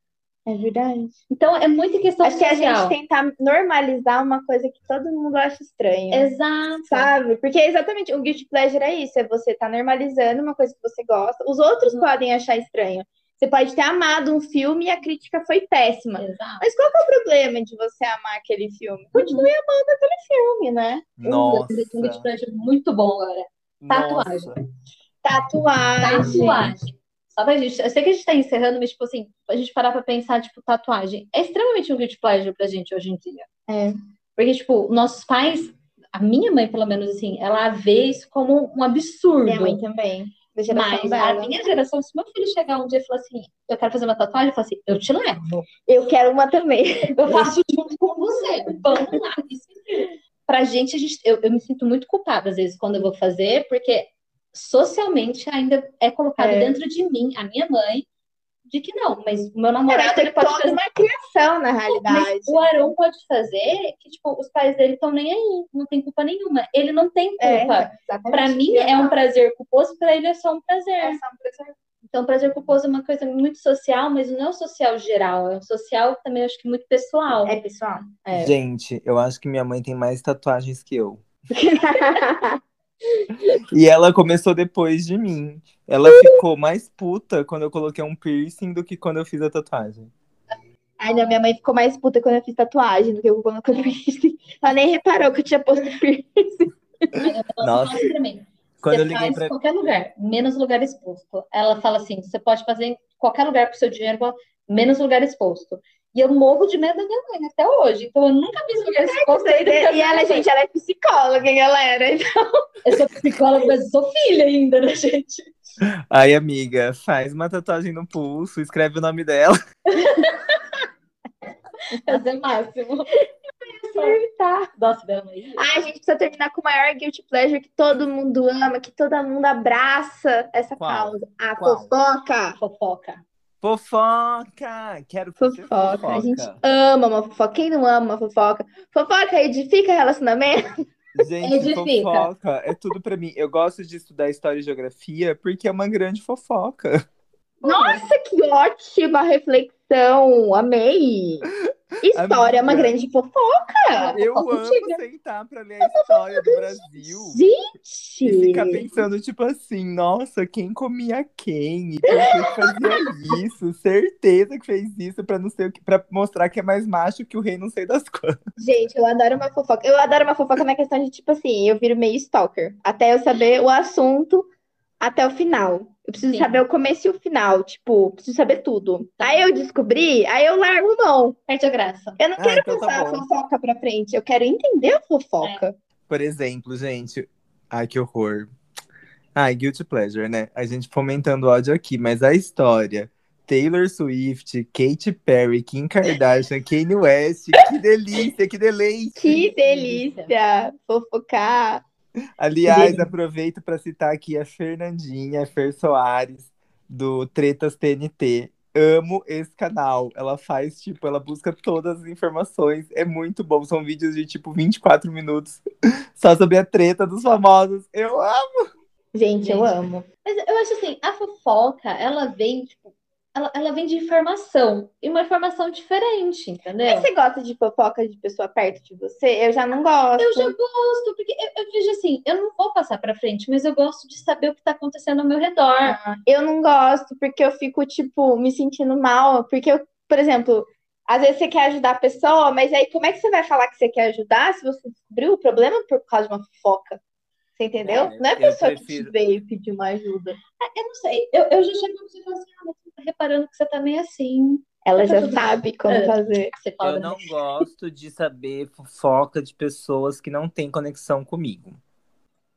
É verdade. Então é muito questão Acho social. que a gente tentar normalizar uma coisa que todo mundo acha estranho. Exato. Sabe? Porque exatamente o guilty pleasure é isso, é você estar tá normalizando uma coisa que você gosta. Os outros uhum. podem achar estranho. Você pode ter amado um filme e a crítica foi péssima. Exato. Mas qual é o problema de você amar aquele filme? Continue uhum. amando aquele filme, né? Nossa. Um muito bom, galera. Tatuagem. Tatuagem. Tatuagem. Só pra gente. Eu sei que a gente tá encerrando, mas, tipo assim, a gente parar pra pensar, tipo, tatuagem. É extremamente um guilty pleasure pra gente hoje em dia. É. Porque, tipo, nossos pais, a minha mãe, pelo menos, assim, ela vê isso como um absurdo. Minha mãe também. Mas dela. a minha geração, se meu filho chegar um dia e falar assim, eu quero fazer uma tatuagem, eu falo assim, eu te levo. Eu quero uma também. Eu faço junto com você. Vamos lá. pra gente, a gente eu, eu me sinto muito culpada, às vezes, quando eu vou fazer, porque socialmente ainda é colocado é. dentro de mim, a minha mãe, de que não, mas o meu namorado ele pode fazer uma criação na realidade. Mas o Arão pode fazer que tipo os pais dele estão nem aí, não tem culpa nenhuma. Ele não tem é, culpa. É, para mim é um prazer culposo, para ele é só um prazer. É só um prazer. Então, prazer culposo é uma coisa muito social, mas não é social geral, é um social também acho que muito pessoal. É pessoal. É. Gente, eu acho que minha mãe tem mais tatuagens que eu. E ela começou depois de mim. Ela ficou mais puta quando eu coloquei um piercing do que quando eu fiz a tatuagem. Ai, não, minha mãe ficou mais puta quando eu fiz tatuagem do que quando eu coloquei piercing. Ela nem reparou que eu tinha posto piercing. Nossa. Quando você eu liguei pra... qualquer lugar, menos lugar exposto. Ela fala assim: você pode fazer em qualquer lugar com seu dinheiro, menos lugar exposto. E eu morro de medo da minha mãe até hoje. Então eu nunca vi lugar exposto. E ela, gente, ela é psicóloga, galera. Então... Eu sou psicóloga, mas sou filha ainda, né, gente? Ai, amiga, faz uma tatuagem no pulso, escreve o nome dela. Fazer máximo. Acertar. Nossa, minha mãe. Ai, a gente precisa terminar com o maior guilty pleasure que todo mundo ama, que todo mundo abraça essa Qual? causa. A Qual? fofoca. Fofoca. Fofoca! Quero fofoca. fofoca. A gente ama uma fofoca. Quem não ama uma fofoca? Fofoca edifica relacionamento. Gente, edifica. fofoca é tudo para mim. Eu gosto de estudar história e geografia porque é uma grande fofoca. Nossa, que ótima reflexão! Atenção, amei. História é uma grande fofoca. Eu amo sentar pra ler a história do Brasil. Gente! E ficar pensando, tipo assim, nossa, quem comia quem? E por que fazia isso? Certeza que fez isso pra não sei o que, pra mostrar que é mais macho que o rei não sei das coisas. Gente, eu adoro uma fofoca. Eu adoro uma fofoca na questão de, tipo assim, eu viro meio stalker. Até eu saber o assunto até o final. Eu preciso Sim. saber o começo e o final, tipo, preciso saber tudo. Aí eu descobri, aí eu largo mão. Perde a graça. Eu não ah, quero então passar tá a fofoca pra frente, eu quero entender a fofoca. É. Por exemplo, gente, ai que horror. Ai, guilty pleasure, né? A gente fomentando o áudio aqui, mas a história Taylor Swift, Katy Perry, Kim Kardashian, Kanye West, que delícia, que delícia. Que delícia, fofocar. Aliás, aproveito para citar aqui a Fernandinha Fer Soares, do Tretas TNT. Amo esse canal. Ela faz, tipo, ela busca todas as informações. É muito bom. São vídeos de, tipo, 24 minutos só sobre a treta dos famosos. Eu amo! Gente, Gente eu amo. Mas eu acho assim, a fofoca, ela vem, tipo, ela, ela vem de informação, e uma informação diferente, entendeu? Mas você gosta de fofoca de pessoa perto de você? Eu já não gosto. Eu já gosto, porque eu, eu vejo assim, eu não vou passar para frente, mas eu gosto de saber o que tá acontecendo ao meu redor. Ah, eu não gosto, porque eu fico, tipo, me sentindo mal, porque eu, por exemplo, às vezes você quer ajudar a pessoa, mas aí como é que você vai falar que você quer ajudar se você descobriu o problema por causa de uma fofoca? Você entendeu? É, não é a pessoa prefiro... que te veio pedir uma ajuda. É, eu não sei. Eu, eu já chego pra você e falo assim, ah, mas reparando que você tá meio assim. Ela já sabe como é. fazer. eu não gosto de saber fofoca de pessoas que não têm conexão comigo.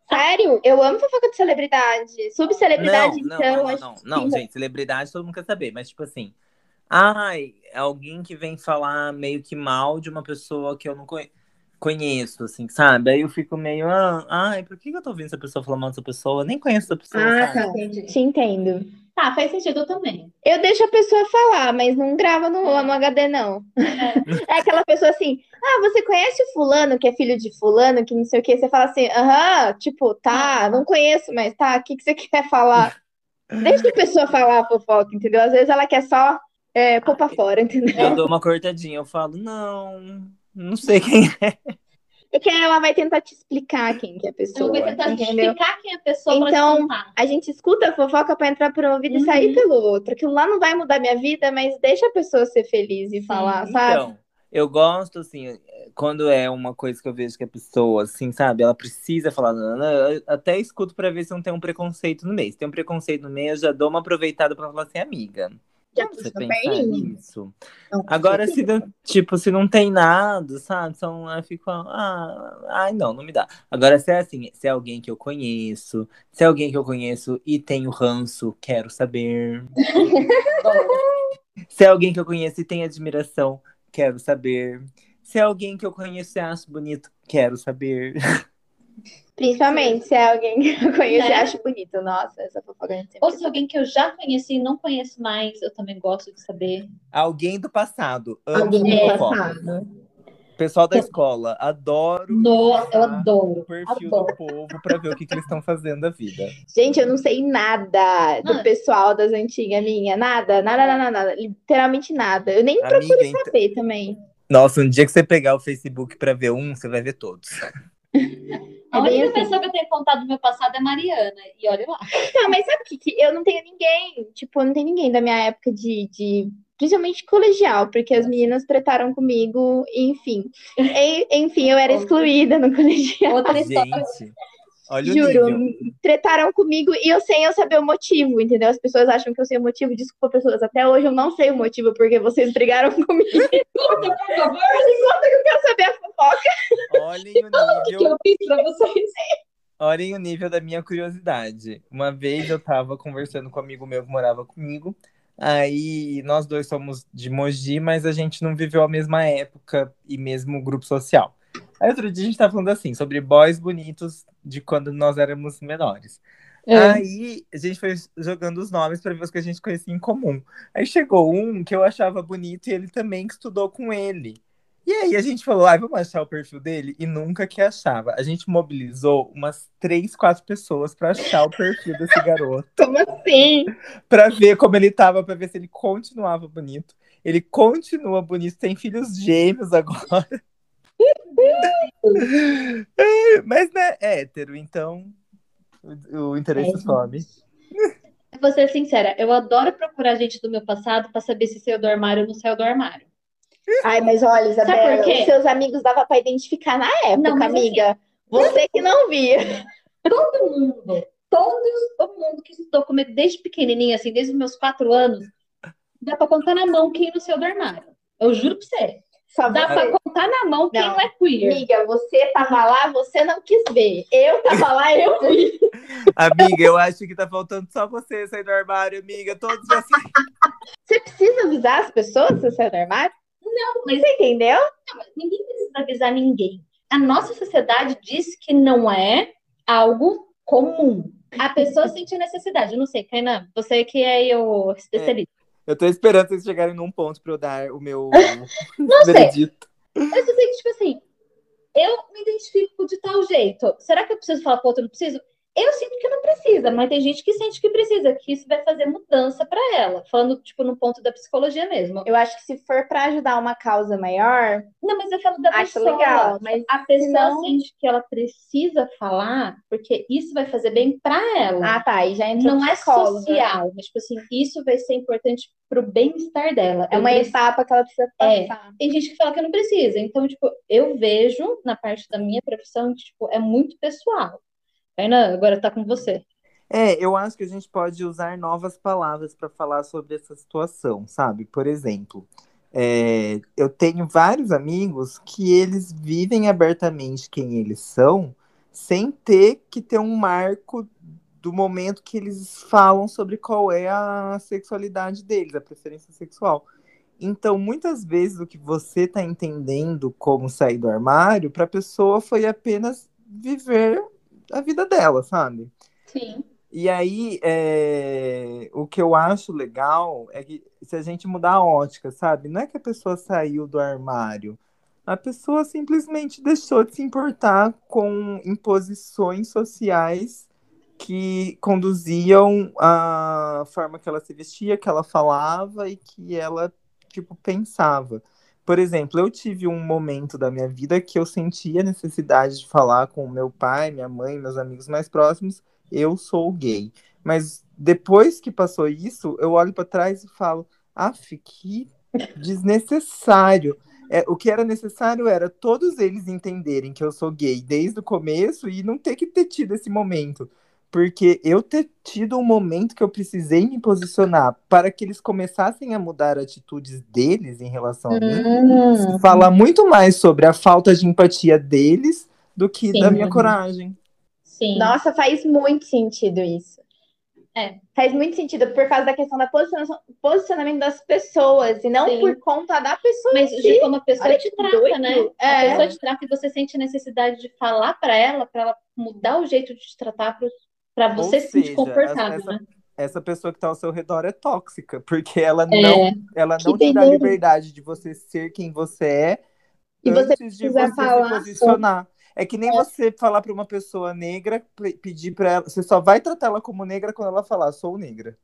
Sério? Eu amo fofoca de celebridade. Subcelebridade, não, então. Não, não, não, não, gente, celebridade todo mundo quer saber, mas tipo assim. Ai, alguém que vem falar meio que mal de uma pessoa que eu não conheço conheço, assim, sabe? Aí eu fico meio, ah, ai, por que eu tô ouvindo essa pessoa falando mal dessa pessoa? Eu nem conheço essa pessoa. Ah, tá, te entendo. Tá, faz sentido também. Eu deixo a pessoa falar, mas não grava no, no HD, não. É. é. aquela pessoa assim, ah, você conhece o fulano, que é filho de fulano, que não sei o que, você fala assim, aham, tipo, tá, não conheço, mas tá, o que, que você quer falar? Deixa a pessoa falar a fofoca, entendeu? Às vezes ela quer só é, pôr pra fora, entendeu? Eu dou uma cortadinha, eu falo, não, não sei quem é. É que ela vai tentar te explicar quem que é a pessoa. Ela vai tentar entendeu? te explicar quem é a pessoa. Então, a gente escuta a fofoca para entrar por um ouvido uhum. e sair pelo outro. Aquilo lá não vai mudar minha vida, mas deixa a pessoa ser feliz e Sim. falar, sabe? Então, eu gosto, assim, quando é uma coisa que eu vejo que a pessoa, assim, sabe, ela precisa falar, eu até escuto para ver se não tem um preconceito no meio. Se tem um preconceito no meio, eu já dou uma aproveitada para falar assim, amiga já você pensar nisso. Não, Agora, se não, tipo, se não tem nada, sabe? São, eu fico, ah, ai, não, não me dá. Agora, se é assim, se é alguém que eu conheço, se é alguém que eu conheço e tenho ranço, quero saber. se é alguém que eu conheço e tenho admiração, quero saber. Se é alguém que eu conheço e acho bonito, quero saber. Principalmente se é alguém que eu conheço né? e acho bonito. Nossa, essa fofoca é Ou se é alguém que eu já conheci e não conheço mais, eu também gosto de saber. Alguém do passado. alguém do passado. Pessoal da escola, adoro. No, eu adoro. O perfil adoro. do povo para ver o que, que, eles estão fazendo da vida. Gente, eu não sei nada do ah. pessoal das antigas minha. Nada, nada, nada, nada. Literalmente nada. Eu nem Amiga, procuro então saber também. Nossa, um dia que você pegar o Facebook para ver um, você vai ver todos. A única assim. pessoa que eu tenho contado do meu passado é Mariana, e olha lá. Não, mas sabe o que? Eu não tenho ninguém, tipo, não tem ninguém da minha época de, de principalmente colegial, porque as meninas tretaram comigo, enfim. E, enfim, eu era excluída no colegial. Outra história. Gente. Olha Juro, tretaram comigo e eu sem eu saber o motivo, entendeu? As pessoas acham que eu sei o motivo, desculpa, pessoas. Até hoje eu não sei o motivo porque vocês brigaram comigo. Conta, por favor. Conta que eu quero saber a fofoca. Olhem o nível. que eu fiz pra vocês. Olhem o nível da minha curiosidade. Uma vez eu tava conversando com um amigo meu que morava comigo. Aí nós dois somos de Mogi, mas a gente não viveu a mesma época e mesmo grupo social. Aí outro dia a gente tava falando assim, sobre boys bonitos de quando nós éramos menores. É. Aí a gente foi jogando os nomes para ver os que a gente conhecia em comum. Aí chegou um que eu achava bonito e ele também estudou com ele. E aí a gente falou, ah, vamos achar o perfil dele? E nunca que achava. A gente mobilizou umas três, quatro pessoas para achar o perfil desse garoto. Como assim? Pra ver como ele tava, pra ver se ele continuava bonito. Ele continua bonito, tem filhos gêmeos agora. É, mas né, é hétero, então o, o interesse É, sobe. Vou ser sincera, eu adoro procurar gente do meu passado pra saber se saiu do armário ou não saiu do armário. Ai, mas olha, Sabe Isabela, os seus amigos dava pra identificar na época, Não, mas assim, amiga. Você que não via. Todo mundo, todos, todo mundo que estudou comigo desde pequenininha, assim, desde os meus quatro anos, dá pra contar na mão quem não saiu do armário. Eu juro pra você. Só Dá você. pra contar na mão quem Não. não é queer. Amiga, você tava lá, você não quis ver. Eu tava lá, eu vi. Amiga, eu acho que tá faltando só você sair do armário, amiga. Todos já saíram. Você precisa avisar as pessoas que você saiu do armário? Não, mas Você entendeu? ninguém precisa avisar ninguém. A nossa sociedade diz que não é algo comum. A pessoa sente a necessidade. Eu não sei, Kainan, você que é o especialista. Eu tô esperando vocês chegarem num ponto pra eu dar o meu Não sei. veredito. Eu só sei que, tipo assim, eu me identifico de tal jeito. Será que eu preciso falar pro outro? Não preciso? Eu sinto que não precisa, mas tem gente que sente que precisa, que isso vai fazer mudança pra ela. Falando, tipo, no ponto da psicologia mesmo. Eu acho que se for pra ajudar uma causa maior, Não, mas eu falo da Acho pessoa. legal, mas a pessoa não- sente que ela precisa falar, porque isso vai fazer bem pra ela. ah tá, e já entrou não é psicóloga. social, mas tipo assim, isso vai ser importante pro bem-estar dela. É Eu uma preciso- etapa que ela precisa É. passar. Tem gente que fala que não precisa. Então, tipo, eu vejo na parte da minha profissão que, tipo, é muito pessoal. Ainda agora tá com você. É, eu acho que a gente pode usar novas palavras para falar sobre essa situação, sabe? Por exemplo, é, eu tenho vários amigos que eles vivem abertamente quem eles são, sem ter que ter um marco do momento que eles falam sobre qual é a sexualidade deles, a preferência sexual. Então, muitas vezes o que você está entendendo como sair do armário, para a pessoa foi apenas viver a vida dela, sabe? Sim. E aí, é, o que eu acho legal é que se a gente mudar a ótica, sabe? Não é que a pessoa saiu do armário. A pessoa simplesmente deixou de se importar com imposições sociais que conduziam a forma que ela se vestia, que ela falava e que ela, tipo, pensava. Por exemplo, eu tive um momento da minha vida que eu sentia a necessidade de falar com meu pai, minha mãe, meus amigos mais próximos eu sou gay. Mas depois que passou isso, eu olho para trás e falo, af, que desnecessário. É, o que era necessário era todos eles entenderem que eu sou gay desde o começo e não ter que ter tido esse momento. Porque eu ter tido um momento que eu precisei me posicionar para que eles começassem a mudar atitudes deles em relação a mim, Hum, fala muito mais sobre a falta de empatia deles do que Sim. da minha coragem. sim. Nossa, faz muito sentido isso. É. Faz muito sentido por causa da questão da posiciona- posicionamento das pessoas e não Sim. por conta da pessoa. Mas de si. como a pessoa Olha te que trata, doido. né? A É. pessoa te trata e você sente a necessidade de falar pra ela, pra ela mudar o jeito de te tratar pra você Ou se sentir confortável, essa- né? Essa pessoa que está ao seu redor é tóxica, porque ela É. não, ela não te dá liberdade de você ser quem você é E você antes de precisa você falar se posicionar. É que nem você falar para uma pessoa negra, pe- pedir para ela, você só vai tratar ela como negra quando ela falar, sou negra.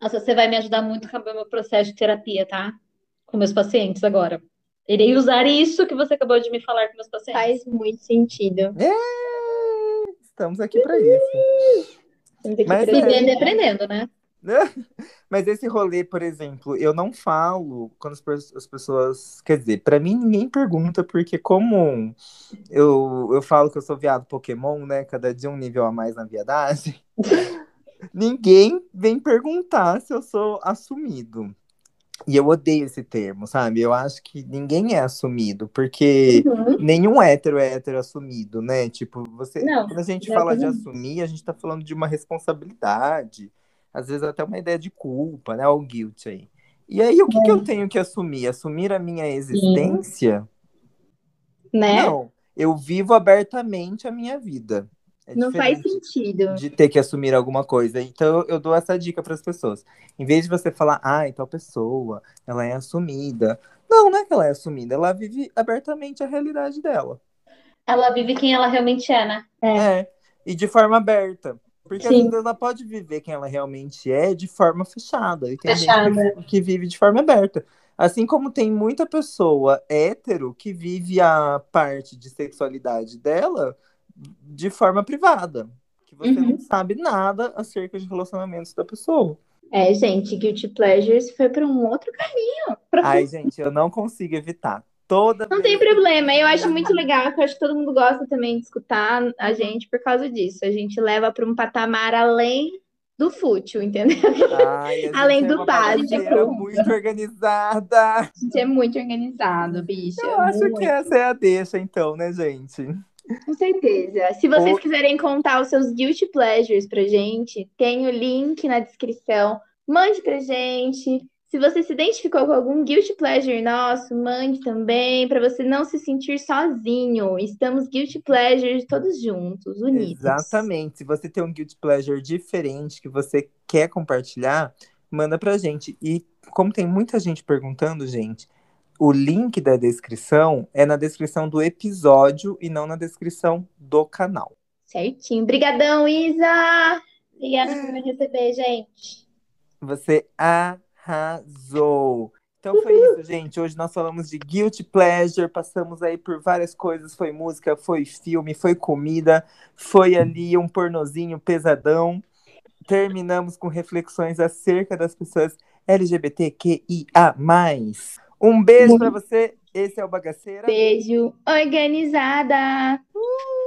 Nossa, você vai me ajudar muito com o meu processo de terapia, tá? Com meus pacientes agora. Irei usar isso que você acabou de me falar com meus pacientes. Faz muito sentido. É, estamos aqui para isso. Mas é- Vivendo e aprendendo, né? Mas esse rolê, por exemplo, eu não falo quando as, pe- as pessoas. Quer dizer, pra mim ninguém pergunta, porque como eu, eu falo que eu sou viado Pokémon, né? Cada dia um nível a mais na viadagem. ninguém vem perguntar se eu sou assumido. E eu odeio esse termo, sabe? Eu acho que ninguém é assumido, porque Uhum. nenhum hétero é hétero assumido, né? Tipo, você. Não, quando a gente fala de exatamente. assumir, a gente tá falando de uma responsabilidade, às vezes até uma ideia de culpa, né? O guilt aí. E aí, o que, que eu É. tenho que assumir? Assumir a minha existência? Né? Não. Eu vivo abertamente a minha vida. É Não faz sentido. de ter que assumir alguma coisa. Então eu dou essa dica para as pessoas. Em vez de você falar, ah, tal pessoa, ela é assumida. Não, não é que ela é assumida, ela vive abertamente a realidade dela. Ela vive quem ela realmente é, né? É. E de forma aberta. Porque Sim. vezes ela pode viver quem ela realmente é de forma fechada. E tem fechada. gente que, que vive de forma aberta. Assim como tem muita pessoa hétero que vive a parte de sexualidade dela de forma privada. Que você uhum. não sabe nada acerca de relacionamentos da pessoa. É, gente, Guilty Pleasures foi para um outro caminho. Ai, gente, eu não consigo evitar. Toda não tem problema, eu acho muito legal, eu acho que todo mundo gosta também de escutar a gente por causa disso. A gente leva para um patamar além do fútil, entendeu? Ai, além é do básico. muito organizada. A gente é muito organizado, bicho. Eu é acho muito... que essa é a deixa, então, né, gente? Com certeza. Se vocês quiserem contar os seus guilty pleasures pra gente, tem o link na descrição. Mande pra gente. Se você se identificou com algum guilty pleasure nosso, mande também, para você não se sentir sozinho. Estamos guilty pleasures todos juntos, unidos. Exatamente. Se você tem um guilty pleasure diferente que você quer compartilhar, manda pra gente. E como tem muita gente perguntando, gente, o link da descrição é na descrição do episódio e não na descrição do canal. Certinho. Obrigadão, Isa! Obrigada por me receber, gente. Você arrasou. Então foi isso, gente. Hoje nós falamos de guilty pleasure, passamos aí por várias coisas, foi música, foi filme, foi comida, foi ali um pornozinho pesadão. Terminamos com reflexões acerca das pessoas LGBTQIA+. Um beijo para você. Esse é o Bagaceira. Beijo organizada. Uh!